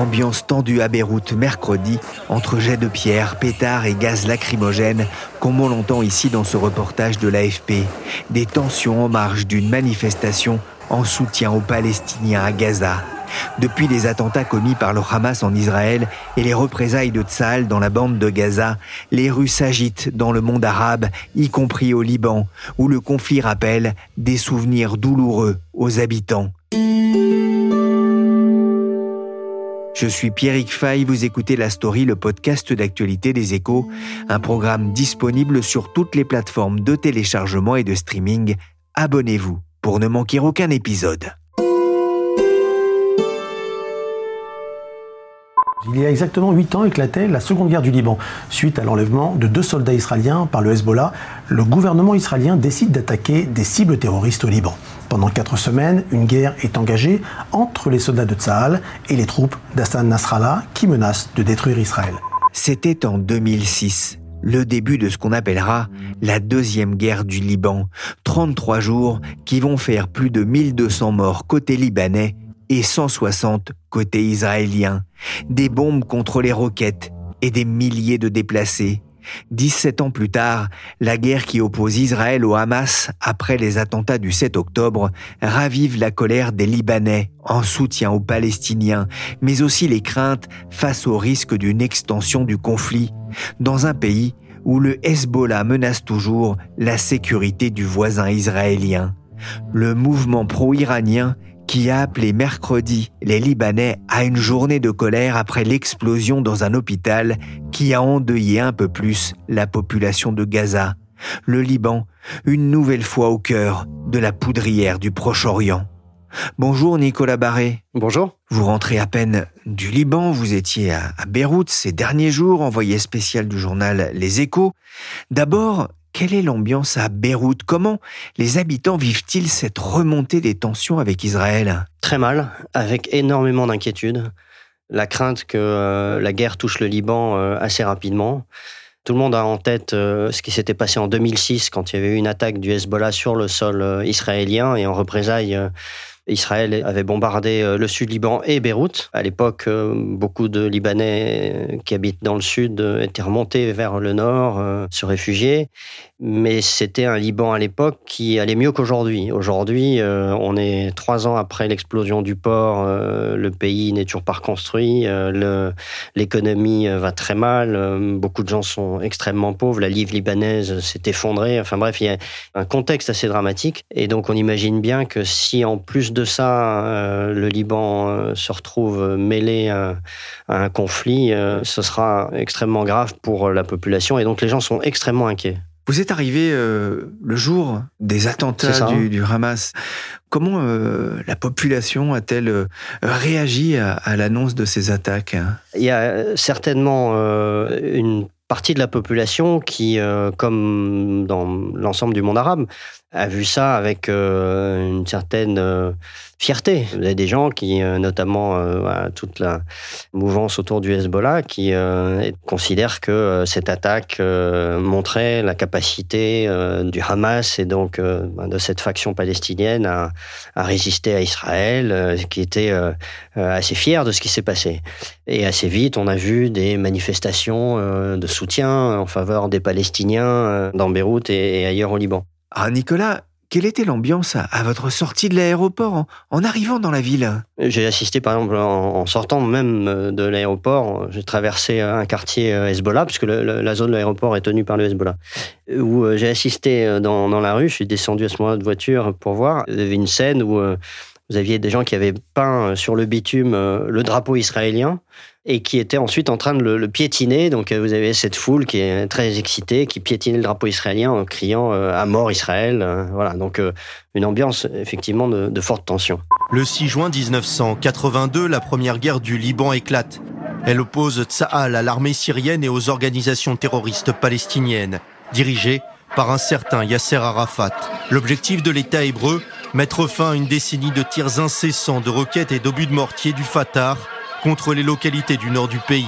Ambiance tendue à Beyrouth mercredi, entre jets de pierre, pétards et gaz lacrymogènes, comme on l'entend ici dans ce reportage de l'AFP. Des tensions en marge d'une manifestation en soutien aux Palestiniens à Gaza. Depuis les attentats commis par le Hamas en Israël et les représailles de Tzal dans la bande de Gaza, les rues s'agitent dans le monde arabe, y compris au Liban, où le conflit rappelle des souvenirs douloureux aux habitants. Je suis Pierrick Fay, vous écoutez La Story, le podcast d'actualité des échos, un programme disponible sur toutes les plateformes de téléchargement et de streaming. Abonnez-vous pour ne manquer aucun épisode. Il y a exactement huit ans éclatait la seconde guerre du Liban. Suite à l'enlèvement de deux soldats israéliens par le Hezbollah, le gouvernement israélien décide d'attaquer des cibles terroristes au Liban. Pendant quatre semaines, une guerre est engagée entre les soldats de Tsahal et les troupes d'Hassan Nasrallah qui menacent de détruire Israël. C'était en 2006, le début de ce qu'on appellera la deuxième guerre du Liban. 33 jours qui vont faire plus de 1200 morts côté libanais et 160 côté israélien. Des bombes contre les roquettes et des milliers de déplacés. 17 ans plus tard, la guerre qui oppose Israël au Hamas après les attentats du 7 octobre ravive la colère des Libanais en soutien aux Palestiniens, mais aussi les craintes face au risque d'une extension du conflit dans un pays où le Hezbollah menace toujours la sécurité du voisin israélien. Le mouvement pro-iranien qui a appelé mercredi les Libanais à une journée de colère après l'explosion dans un hôpital qui a endeuillé un peu plus la population de Gaza. Le Liban, une nouvelle fois au cœur de la poudrière du Proche-Orient. Bonjour Nicolas Barré. Bonjour. Vous rentrez à peine du Liban, vous étiez à, Beyrouth ces derniers jours, envoyé spécial du journal Les Échos. D'abord, quelle est l'ambiance à Beyrouth? Comment les habitants vivent-ils cette remontée des tensions avec Israël? Très mal, avec énormément d'inquiétude. La crainte que euh, la guerre touche le Liban euh, assez rapidement. Tout le monde a en tête euh, ce qui s'était passé en 2006 quand il y avait eu une attaque du Hezbollah sur le sol israélien et en représailles Israël avait bombardé euh, le sud Liban et Beyrouth. À l'époque, euh, beaucoup de Libanais qui habitent dans le sud euh, étaient remontés vers le nord, se réfugier. Mais c'était un Liban à l'époque qui allait mieux qu'aujourd'hui. Aujourd'hui, on est trois ans après l'explosion du port, le pays n'est toujours pas reconstruit, l'économie va très mal, beaucoup de gens sont extrêmement pauvres, la livre libanaise s'est effondrée. Enfin bref, il y a un contexte assez dramatique. Et donc on imagine bien que si en plus de ça, euh, le Liban euh, se retrouve mêlé à, un conflit, euh, ce sera extrêmement grave pour la population et donc les gens sont extrêmement inquiets. Vous êtes arrivé le jour des attentats du, Hamas. Comment la population a-t-elle réagi à, à l'annonce de ces attaques? Il y a certainement une partie de la population qui, comme dans l'ensemble du monde arabe, a vu ça avec une certaine fierté. Vous avez des gens qui, euh, notamment euh, toute la mouvance autour du Hezbollah, qui euh, considèrent que cette attaque montrait la capacité du Hamas et donc de cette faction palestinienne à, à résister à Israël, qui était assez fier de ce qui s'est passé. Et assez vite, on a vu des manifestations de soutien en faveur des Palestiniens dans Beyrouth et, et ailleurs au Liban. Ah, Nicolas, quelle était l'ambiance à, votre sortie de l'aéroport en, arrivant dans la ville? J'ai assisté par exemple en, sortant même euh, de l'aéroport, j'ai traversé un quartier euh, Hezbollah, puisque la zone de l'aéroport est tenue par le Hezbollah, où euh, j'ai assisté dans, la rue, je suis descendu à ce moment-là de voiture pour voir, il y avait une scène où vous aviez des gens qui avaient peint sur le bitume le drapeau israélien et qui était ensuite en train de le, piétiner. Donc euh, vous avez cette foule qui est très excitée, qui piétinait le drapeau israélien en criant euh, à mort Israël. Euh, voilà, donc une ambiance effectivement de, forte tension. Le 6 juin 1982, la première guerre du Liban éclate. Elle oppose Tsahal à l'armée syrienne et aux organisations terroristes palestiniennes, dirigées par un certain Yasser Arafat. L'objectif de l'État hébreu, mettre fin à une décennie de tirs incessants de roquettes et d'obus de mortier du Fatah contre les localités du nord du pays.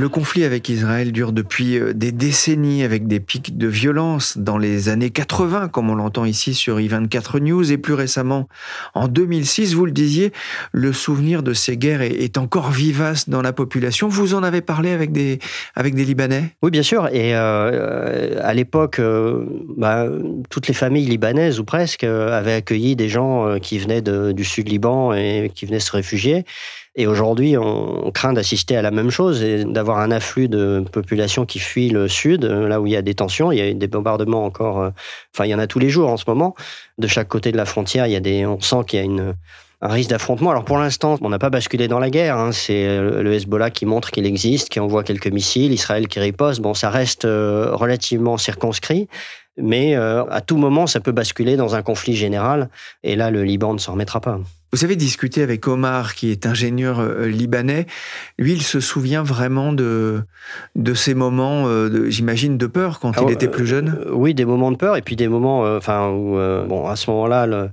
Le conflit avec Israël dure depuis euh, des décennies avec des pics de violence dans les années 80, comme on l'entend ici sur i24 News, et plus récemment en 2006, vous le disiez, le souvenir de ces guerres est encore vivace dans la population. Vous en avez parlé avec des, avec des Libanais? Oui, bien sûr. Et euh, à l'époque, euh, bah, toutes les familles libanaises, ou presque, avaient accueilli des gens qui venaient du sud Liban et qui venaient se réfugier. Et aujourd'hui, on craint d'assister à la même chose et d'avoir un afflux de population qui fuit le sud, là où il y a des tensions, il y a des bombardements encore. Euh, enfin, il y en a tous les jours en ce moment. De chaque côté de la frontière, il y a des, on sent qu'il y a une, un risque d'affrontement. Alors pour l'instant, on n'a pas basculé dans la guerre. Hein. C'est euh, le Hezbollah qui montre qu'il existe, qui envoie quelques missiles, Israël qui riposte. Bon, ça reste euh, relativement circonscrit, mais à tout moment, ça peut basculer dans un conflit général. Et là, le Liban ne s'en remettra pas. Vous avez discuté avec Omar, qui est ingénieur euh, libanais. Lui, il se souvient vraiment de, de ces moments, euh, j'imagine, de peur quand il était plus jeune euh, Oui, des moments de peur, et puis des moments enfin, où, bon, à ce moment-là,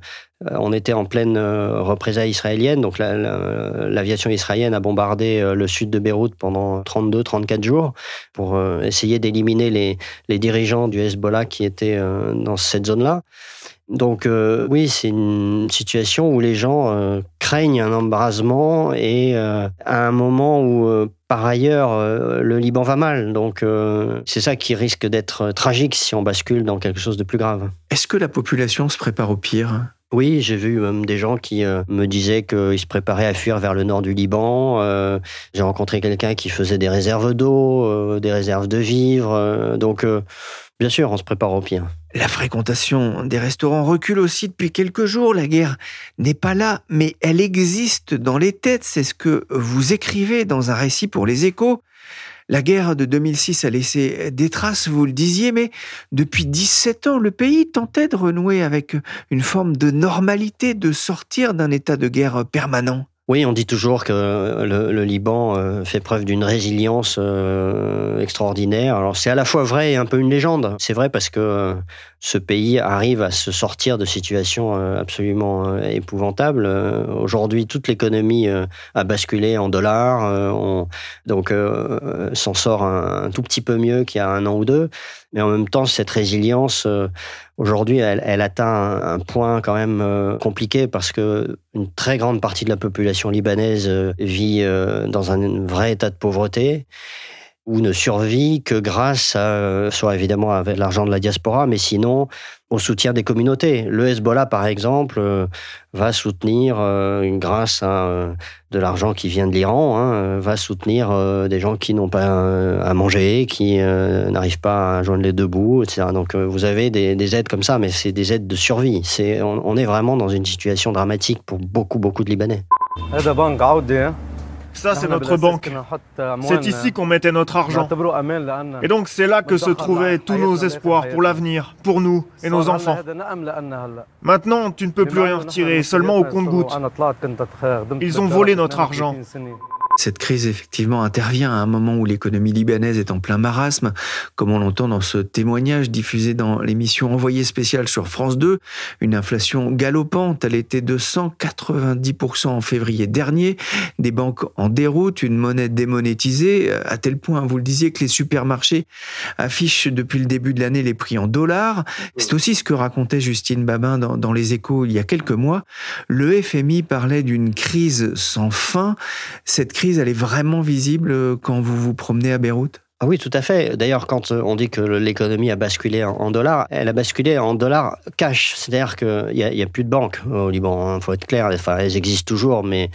on était en pleine représailles israélienne, donc l'aviation israélienne a bombardé le sud de Beyrouth pendant 32-34 jours pour essayer d'éliminer les, les dirigeants du Hezbollah qui étaient dans cette zone-là. Donc euh, oui, c'est une situation où les gens euh, craignent un embrasement et euh, à un moment où par ailleurs le Liban va mal. Donc c'est ça qui risque d'être tragique si on bascule dans quelque chose de plus grave. Est-ce que la population se prépare au pire? Oui, j'ai vu même des gens qui me disaient qu'ils se préparaient à fuir vers le nord du Liban. j'ai rencontré quelqu'un qui faisait des réserves d'eau, des réserves de vivres. donc, bien sûr, on se prépare au pire. La fréquentation des restaurants recule aussi depuis quelques jours. La guerre n'est pas là, mais elle existe dans les têtes. C'est ce que vous écrivez dans un récit pour les échos. La guerre de 2006 a laissé des traces, vous le disiez, mais depuis 17 ans, le pays tentait de renouer avec une forme de normalité, de sortir d'un état de guerre permanent. Oui, on dit toujours que le, Liban euh, fait preuve d'une résilience euh, extraordinaire. Alors c'est à la fois vrai et un peu une légende. C'est vrai parce que euh, ce pays arrive à se sortir de situations absolument épouvantables. Aujourd'hui, toute l'économie a basculé en dollars, donc s'en sort un, tout petit peu mieux qu'il y a un an ou deux. Mais en même temps, cette résilience, aujourd'hui, elle, atteint un, point quand même compliqué parce que une très grande partie de la population libanaise vit dans un vrai état de pauvreté ou ne survit que grâce à, soit évidemment avec l'argent de la diaspora, mais sinon au soutien des communautés. Le Hezbollah, par exemple, euh, va soutenir, euh, grâce à euh, de l'argent qui vient de l'Iran, hein, va soutenir des gens qui n'ont pas à manger, qui n'arrivent pas à joindre les deux bouts, etc. Donc vous avez des, aides comme ça, mais c'est des aides de survie. C'est, on, est vraiment dans une situation dramatique pour beaucoup, beaucoup de Libanais. Ça, c'est notre banque. C'est ici qu'on mettait notre argent. Et donc, c'est là que se trouvaient tous nos espoirs pour l'avenir, pour nous et nos enfants. Maintenant, tu ne peux plus rien retirer, seulement au compte-gouttes. Ils ont volé notre argent. Cette crise, effectivement, intervient à un moment où l'économie libanaise est en plein marasme, comme on l'entend dans ce témoignage diffusé dans l'émission Envoyé spécial sur France 2. Une inflation galopante, elle était de 190% en février dernier, des banques en déroute, une monnaie démonétisée, à tel point, vous le disiez, que les supermarchés affichent depuis le début de l'année les prix en dollars. C'est aussi ce que racontait Justine Babin dans, dans Les Échos il y a quelques mois. Le FMI parlait d'une crise sans fin. Cette crise elle est vraiment visible euh, quand vous vous promenez à Beyrouth? Ah oui, tout à fait. D'ailleurs, quand euh, on dit que l'économie a basculé en dollars, elle a basculé en dollars cash. C'est-à-dire qu'il n'y a, a, plus de banques au Liban. Il hein, faut être clair. Enfin, elles existent toujours, mais,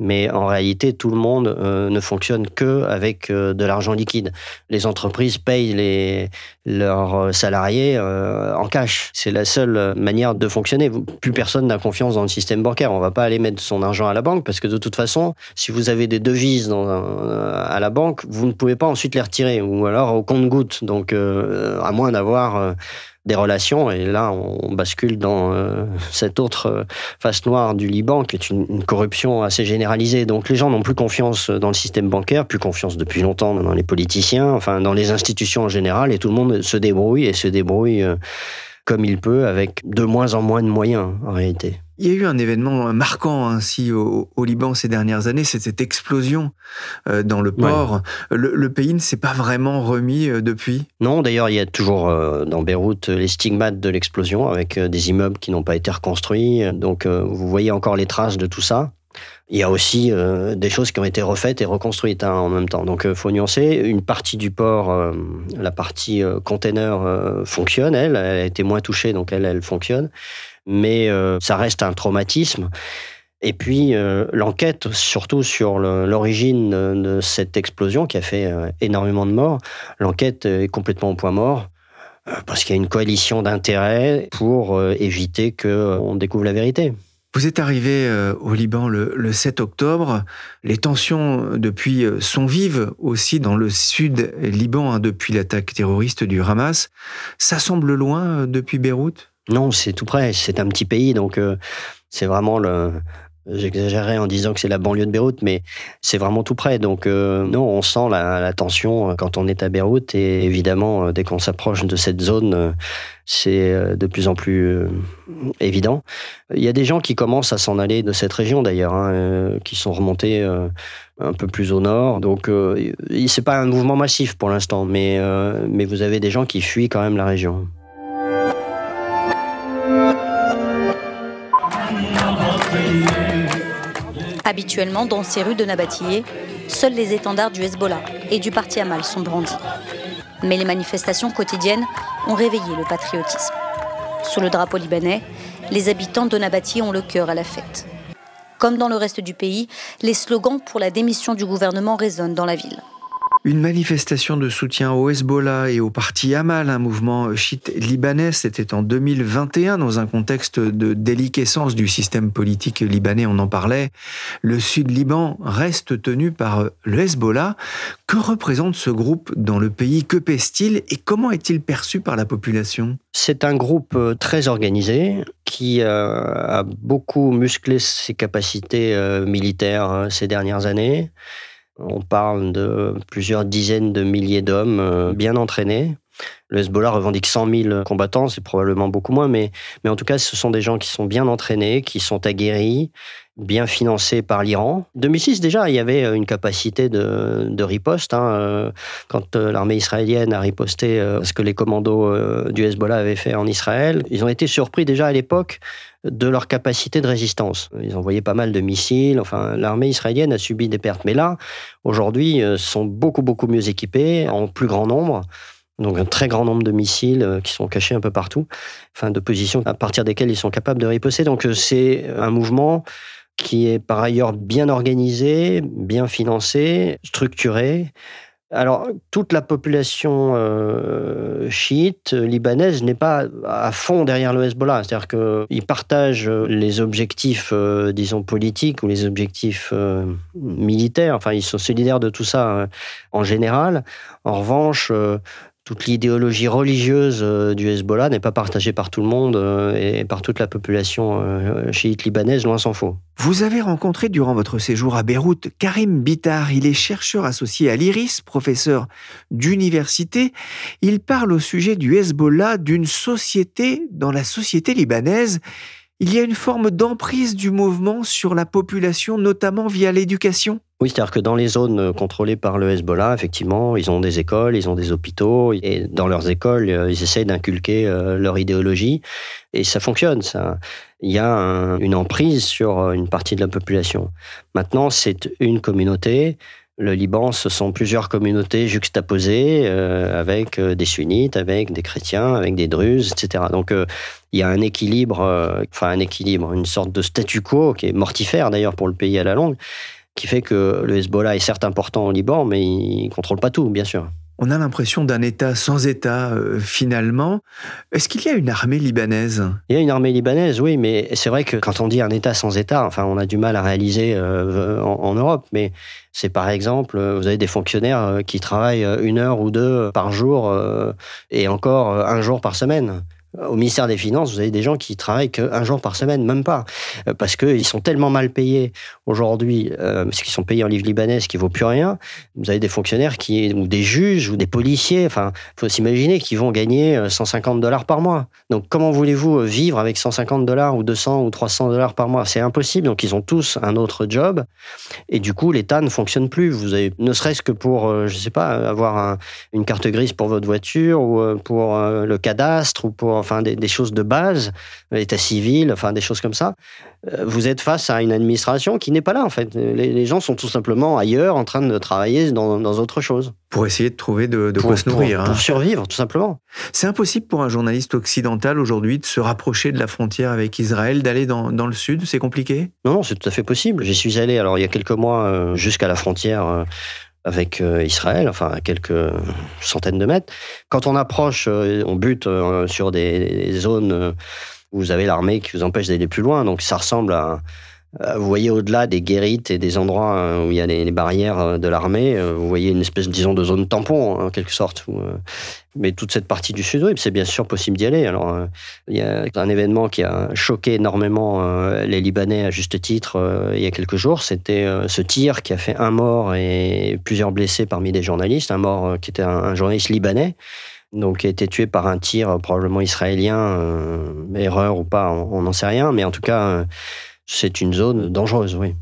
mais en réalité, tout le monde euh, ne fonctionne que avec euh, de l'argent liquide. Les entreprises payent les, leurs salariés en cash. C'est la seule manière de fonctionner. Plus personne n'a confiance dans le système bancaire. On ne va pas aller mettre son argent à la banque parce que de toute façon, si vous avez des devises à la banque, vous ne pouvez pas ensuite les retirer ou alors au compte-goutte. Donc, euh, à moins d'avoir euh, des relations. Et là, on bascule dans euh, cette autre face noire du Liban, qui est une, corruption assez généralisée. Donc les gens n'ont plus confiance dans le système bancaire, plus confiance depuis longtemps dans les politiciens, enfin dans les institutions en général, et tout le monde se débrouille et se débrouille comme il peut, avec de moins en moins de moyens en réalité. Il y a eu un événement marquant ainsi au, Liban ces dernières années, c'est cette explosion euh, dans le port. Le, pays ne s'est pas vraiment remis euh, depuis? Non, d'ailleurs, il y a toujours euh, dans Beyrouth les stigmates de l'explosion avec des immeubles qui n'ont pas été reconstruits. Donc, vous voyez encore les traces de tout ça. Il y a aussi des choses qui ont été refaites et reconstruites hein, en même temps. Donc, il faut nuancer. Une partie du port, la partie container, fonctionne, elle. Elle a été moins touchée, donc elle, fonctionne mais euh, ça reste un traumatisme. Et puis euh, l'enquête, surtout sur l'origine de cette explosion qui a fait euh, énormément de morts, l'enquête est complètement au point mort parce qu'il y a une coalition d'intérêts pour éviter qu'on découvre la vérité. Vous êtes arrivé au Liban le, 7 octobre. Les tensions depuis sont vives aussi dans le sud Liban hein, depuis l'attaque terroriste du Hamas. Ça semble loin depuis Beyrouth? Non, c'est tout près. C'est un petit pays, donc euh, c'est vraiment le. J'exagérerais en disant que c'est la banlieue de Beyrouth, mais c'est vraiment tout près. Donc euh, non, on sent la, tension euh, quand on est à Beyrouth et évidemment dès qu'on s'approche de cette zone, c'est de plus en plus évident. Il y a des gens qui commencent à s'en aller de cette région d'ailleurs, hein, qui sont remontés un peu plus au nord. Donc c'est pas un mouvement massif pour l'instant, mais mais vous avez des gens qui fuient quand même la région. Habituellement, dans ces rues de Nabatillé, seuls les étendards du Hezbollah et du parti Amal sont brandis. Mais les manifestations quotidiennes ont réveillé le patriotisme. Sous le drapeau libanais, les habitants de Nabatillé ont le cœur à la fête. Comme dans le reste du pays, les slogans pour la démission du gouvernement résonnent dans la ville. Une manifestation de soutien au Hezbollah et au parti Amal, un mouvement chiite libanais, c'était en 2021 dans un contexte de déliquescence du système politique libanais, on en parlait. Le sud Liban reste tenu par le Hezbollah. Que représente ce groupe dans le pays? Que pèse-t-il? Et comment est-il perçu par la population? C'est un groupe euh, très organisé qui euh, a beaucoup musclé ses capacités euh, militaires hein, ces dernières années on parle de plusieurs dizaines de milliers d'hommes euh, bien entraînés. Le Hezbollah revendique 100 000 combattants, c'est probablement beaucoup moins, mais, mais en tout cas, ce sont des gens qui sont bien entraînés, qui sont aguerris, bien financés par l'Iran. 2006, déjà, il y avait une capacité de, riposte. Hein, euh, quand euh, l'armée israélienne a riposté ce que les commandos du Hezbollah avaient fait en Israël, ils ont été surpris déjà à l'époque de leur capacité de résistance. Ils envoyaient pas mal de missiles. Enfin, l'armée israélienne a subi des pertes. Mais là, aujourd'hui, euh, sont beaucoup, beaucoup mieux équipés, en plus grand nombre. Donc, un très grand nombre de missiles euh, qui sont cachés un peu partout. Enfin, de positions à partir desquelles ils sont capables de riposter. Donc, euh, c'est un mouvement qui est par ailleurs bien organisé, bien financé, structuré, alors, toute la population euh, chiite libanaise n'est pas à fond derrière le Hezbollah. C'est-à-dire qu'ils partagent les objectifs, euh, disons, politiques ou les objectifs euh, militaires. Enfin, ils sont solidaires de tout ça en général. En revanche, toute l'idéologie religieuse euh, du Hezbollah n'est pas partagée par tout le monde euh, et par toute la population euh, chiite libanaise, loin s'en faut. Vous avez rencontré durant votre séjour à Beyrouth Karim Bitar. Il est chercheur associé à l'IRIS, professeur d'université. Il parle au sujet du Hezbollah d'une société dans la société libanaise. Il y a une forme d'emprise du mouvement sur la population, notamment via l'éducation? Oui, c'est-à-dire que dans les zones euh, contrôlées par le Hezbollah, effectivement, ils ont des écoles, ils ont des hôpitaux, et dans leurs écoles, euh, ils essayent d'inculquer euh, leur idéologie, et ça fonctionne. Il y a une emprise sur une partie de la population. Maintenant, c'est une communauté. Le Liban, ce sont plusieurs communautés juxtaposées avec des sunnites, avec des chrétiens, avec des druzes, etc. Donc il y a un équilibre, enfin un équilibre, une sorte de statu quo qui est mortifère d'ailleurs pour le pays à la longue, qui fait que le Hezbollah est certes important au Liban, mais il ne contrôle pas tout, bien sûr. On a l'impression d'un État sans État, euh, finalement. Est-ce qu'il y a une armée libanaise? Il y a une armée libanaise, oui, mais c'est vrai que quand on dit un État sans État, enfin, on a du mal à réaliser euh, en, Europe, mais c'est par exemple, euh, vous avez des fonctionnaires qui travaillent une heure ou deux par jour et encore un jour par semaine. Au ministère des Finances, vous avez des gens qui travaillent qu'un jour par semaine, même pas, euh, parce qu'ils sont tellement mal payés aujourd'hui, euh, parce qu'ils sont payés en livres libanaises qui vaut plus rien. Vous avez des fonctionnaires qui, ou des juges, ou des policiers. Enfin, faut s'imaginer qu'ils vont gagner 150 euh, dollars par mois. Donc, comment voulez-vous vivre avec 150 dollars ou 200 ou 300 dollars par mois? C'est impossible. Donc, ils ont tous un autre job, et du coup, l'État ne fonctionne plus. Vous avez, ne serait-ce que pour, je sais pas, avoir une carte grise pour votre voiture ou pour le cadastre ou pour enfin des, choses de base, l'état civil, enfin des choses comme ça. Euh, vous êtes face à une administration qui n'est pas là en fait. Les, gens sont tout simplement ailleurs, en train de travailler dans, autre chose. Pour essayer de trouver de, quoi se nourrir. Pour, hein. survivre, tout simplement. C'est impossible pour un journaliste occidental aujourd'hui de se rapprocher de la frontière avec Israël, d'aller dans, le sud. C'est compliqué? Non, non, c'est tout à fait possible. J'y suis allé alors il y a quelques mois euh, jusqu'à la frontière. Avec euh, Israël, enfin à quelques centaines de mètres. Quand on approche, euh, on bute euh, sur des, zones où vous avez l'armée qui vous empêche d'aller plus loin. Donc ça ressemble à, vous voyez au-delà des guérites et des endroits où il y a les, barrières de l'armée, vous voyez une espèce, disons, de zone tampon, en quelque sorte. Mais toute cette partie du sud, oui, c'est bien sûr possible d'y aller. Alors, euh, il y a un événement qui a choqué énormément euh, les Libanais à juste titre euh, il y a quelques jours. C'était ce tir qui a fait un mort et plusieurs blessés parmi des journalistes. Un mort qui était un, journaliste libanais, donc qui a été tué par un tir probablement israélien, erreur ou pas, on n'en sait rien. Mais en tout cas, c'est une zone dangereuse, oui.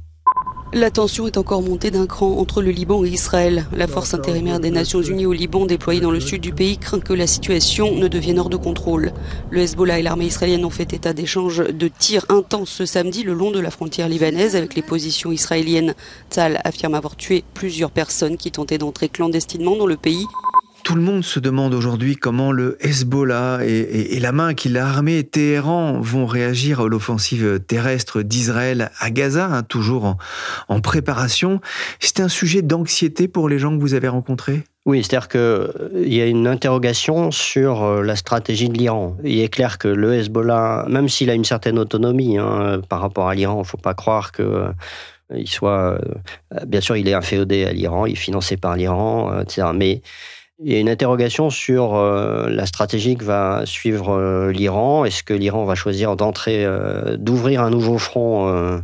La tension est encore montée d'un cran entre le Liban et Israël. La force intérimaire des Nations Unies au Liban déployée dans le sud du pays craint que la situation ne devienne hors de contrôle. Le Hezbollah et l'armée israélienne ont fait état d'échanges de tirs intenses ce samedi le long de la frontière libanaise avec les positions israéliennes. Tzal affirme avoir tué plusieurs personnes qui tentaient d'entrer clandestinement dans le pays. Tout le monde se demande aujourd'hui comment le Hezbollah et, la main qui l'a armé Téhéran vont réagir à l'offensive terrestre d'Israël à Gaza, hein, toujours en, préparation. C'est un sujet d'anxiété pour les gens que vous avez rencontrés? Oui, c'est-à-dire qu'il euh, y a une interrogation sur euh, la stratégie de l'Iran. Il est clair que le Hezbollah, même s'il a une certaine autonomie hein, par rapport à l'Iran, il ne faut pas croire que euh, il soit. bien sûr, il est inféodé à l'Iran, il est financé par l'Iran, etc. Mais il y a une interrogation sur euh, la stratégie que va suivre euh, l'Iran. Est-ce que l'Iran va choisir d'entrer, euh, d'ouvrir un nouveau front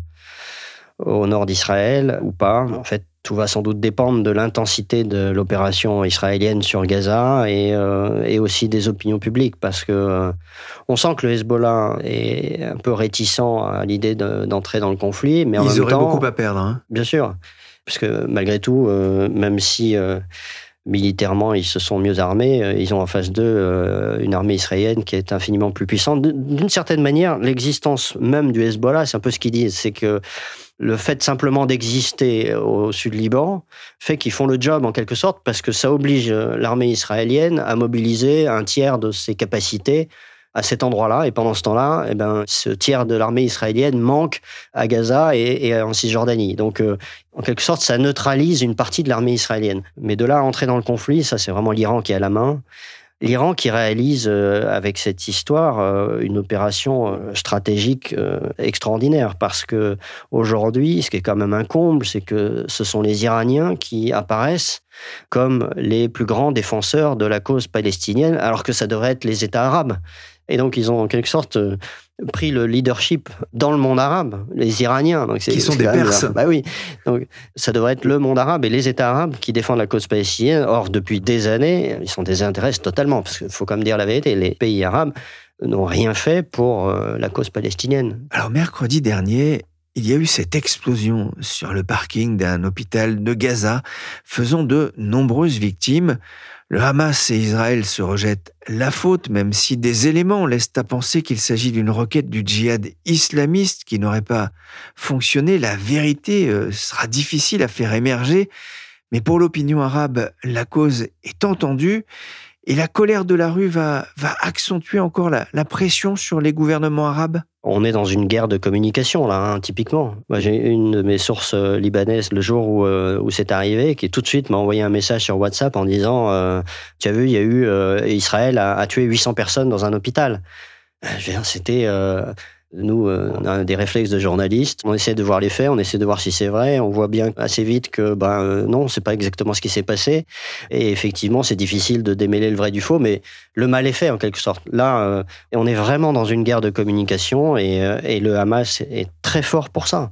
au nord d'Israël ou pas? En fait, tout va sans doute dépendre de l'intensité de l'opération israélienne sur Gaza et, et, aussi des opinions publiques, parce que on sent que le Hezbollah est un peu réticent à l'idée d'entrer dans le conflit, mais en Ils même auraient beaucoup à perdre. Hein. Bien sûr, parce que malgré tout, même si militairement, ils se sont mieux armés. Euh, ils ont en face d'eux euh, une armée israélienne qui est infiniment plus puissante. D'une certaine manière, l'existence même du Hezbollah, c'est un peu ce qu'ils disent, c'est que le fait simplement d'exister au sud Liban fait qu'ils font le job en quelque sorte parce que ça oblige euh, l'armée israélienne à mobiliser un tiers de ses capacités à cet endroit-là. Et pendant ce temps-là, eh ben, ce tiers de l'armée israélienne manque à Gaza et, en Cisjordanie. Donc, euh, en quelque sorte, ça neutralise une partie de l'armée israélienne. Mais de là à entrer dans le conflit, ça, c'est vraiment l'Iran qui a la main. L'Iran qui réalise euh, avec cette histoire euh, une opération euh, stratégique extraordinaire parce que aujourd'hui, ce qui est quand même un comble, c'est que ce sont les Iraniens qui apparaissent comme les plus grands défenseurs de la cause palestinienne, alors que ça devrait être les États arabes. Et donc, ils ont en quelque sorte pris le leadership dans le monde arabe, les Iraniens. Donc qui sont des Perses. Bah oui. Donc, ça devrait être le monde arabe et les États arabes qui défendent la cause palestinienne. Or, depuis des années, ils s'en désintéressent totalement. Parce qu'il faut quand même dire la vérité, les pays arabes n'ont rien fait pour euh, la cause palestinienne. Alors, mercredi dernier, il y a eu cette explosion sur le parking d'un hôpital de Gaza, faisant de nombreuses victimes. Le Hamas et Israël se rejettent la faute, même si des éléments laissent à penser qu'il s'agit d'une requête du djihad islamiste qui n'aurait pas fonctionné. La vérité euh, sera difficile à faire émerger, mais pour l'opinion arabe, la cause est entendue et la colère de la rue va, va accentuer encore la, pression sur les gouvernements arabes on est dans une guerre de communication, là, hein, typiquement. j'ai une de mes sources euh, libanaises, le jour où, euh, où c'est arrivé, qui tout de suite m'a envoyé un message sur WhatsApp en disant euh, Tu as vu, il y a eu. Israël a, a, tué 800 personnes dans un hôpital. C'était nous, euh, on a des réflexes de journalistes. On essaie de voir les faits, on essaie de voir si c'est vrai. On voit bien assez vite que, ben euh, non, c'est pas exactement ce qui s'est passé. Et effectivement, c'est difficile de démêler le vrai du faux, mais le mal est fait en quelque sorte. Là, euh, on est vraiment dans une guerre de communication et, et le Hamas est très fort pour ça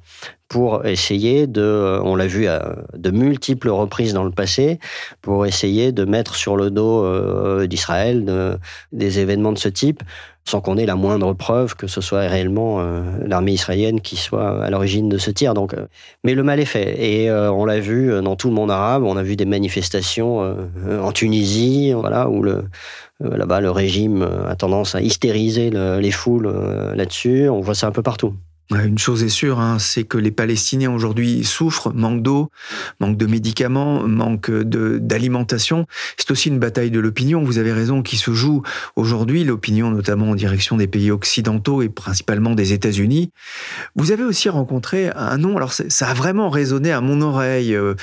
pour essayer de, on l'a vu à de multiples reprises dans le passé, pour essayer de mettre sur le dos d'Israël des événements de ce type sans qu'on ait la moindre preuve que ce soit réellement euh, l'armée israélienne qui soit à l'origine de ce tir. Donc, euh, mais le mal est fait. Et euh, on l'a vu dans tout le monde arabe. On a vu des manifestations en Tunisie, voilà, où le, là-bas le régime a tendance à hystériser les foules là-dessus. On voit ça un peu partout. Une chose est sûre, hein, c'est que les Palestiniens aujourd'hui souffrent, manque d'eau, manque de médicaments, manque d'alimentation. C'est aussi une bataille de l'opinion, vous avez raison, qui se joue aujourd'hui, l'opinion notamment en direction des pays occidentaux et principalement des États-Unis. Vous avez aussi rencontré un nom, alors ça a vraiment résonné à mon oreille, euh,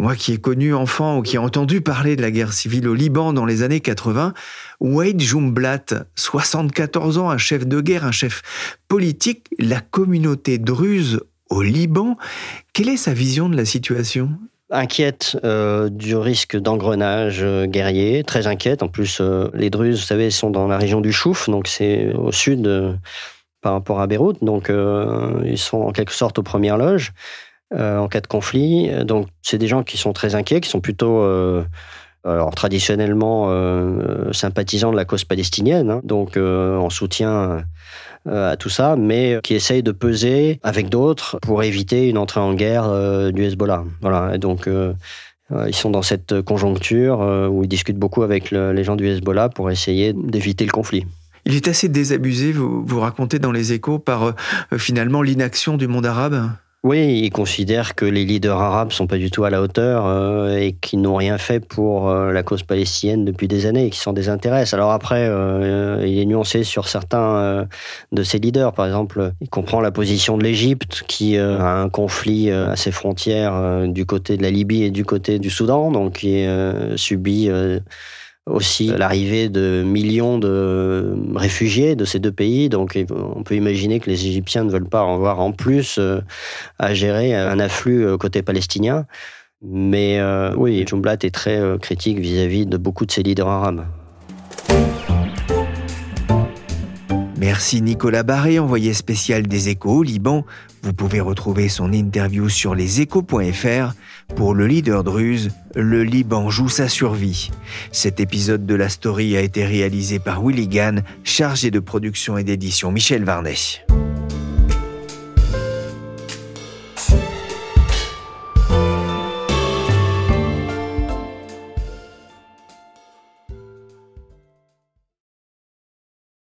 moi qui ai connu enfant ou qui ai entendu parler de la guerre civile au Liban dans les années 80, Wade Jumblatt, 74 ans, un chef de guerre, un chef politique, la communauté druze au Liban, quelle est sa vision de la situation? Inquiète euh, du risque d'engrenage euh, guerrier, très inquiète. En plus, euh, les Druzes, vous savez, sont dans la région du Chouf, donc c'est au sud par rapport à Beyrouth, donc ils sont en quelque sorte aux premières loges. Euh, en cas de conflit. Donc, c'est des gens qui sont très inquiets, qui sont plutôt euh, traditionnellement euh, sympathisants de la cause palestinienne, hein, donc en soutien à tout ça, mais qui essayent de peser avec d'autres pour éviter une entrée en guerre du Hezbollah. Voilà, et donc ils sont dans cette conjoncture où ils discutent beaucoup avec les gens du Hezbollah pour essayer d'éviter le conflit. Il est assez désabusé, vous, vous racontez dans les échos, par finalement l'inaction du monde arabe? Oui, ils considèrent que les leaders arabes sont pas du tout à la hauteur euh, et qu'ils n'ont rien fait pour euh, la cause palestinienne depuis des années et qui s'en désintéressent. Alors après, euh, il est nuancé sur certains de ces leaders. Par exemple, il comprend la position de l'Égypte qui a un conflit à ses frontières du côté de la Libye et du côté du Soudan, donc qui subit aussi l'arrivée de millions de réfugiés de ces deux pays. Donc on peut imaginer que les Égyptiens ne veulent pas avoir en plus euh, à gérer un afflux euh, côté palestinien. Mais euh, oui, Jumblat est très critique vis-à-vis de beaucoup de ses leaders arabes. Merci Nicolas Barré, envoyé spécial des échos au Liban. Vous pouvez retrouver son interview sur leséchos.fr. Pour le leader druze, le Liban joue sa survie. Cet épisode de la story a été réalisé par Willy Gann, chargé de production et d'édition Michel Varnet.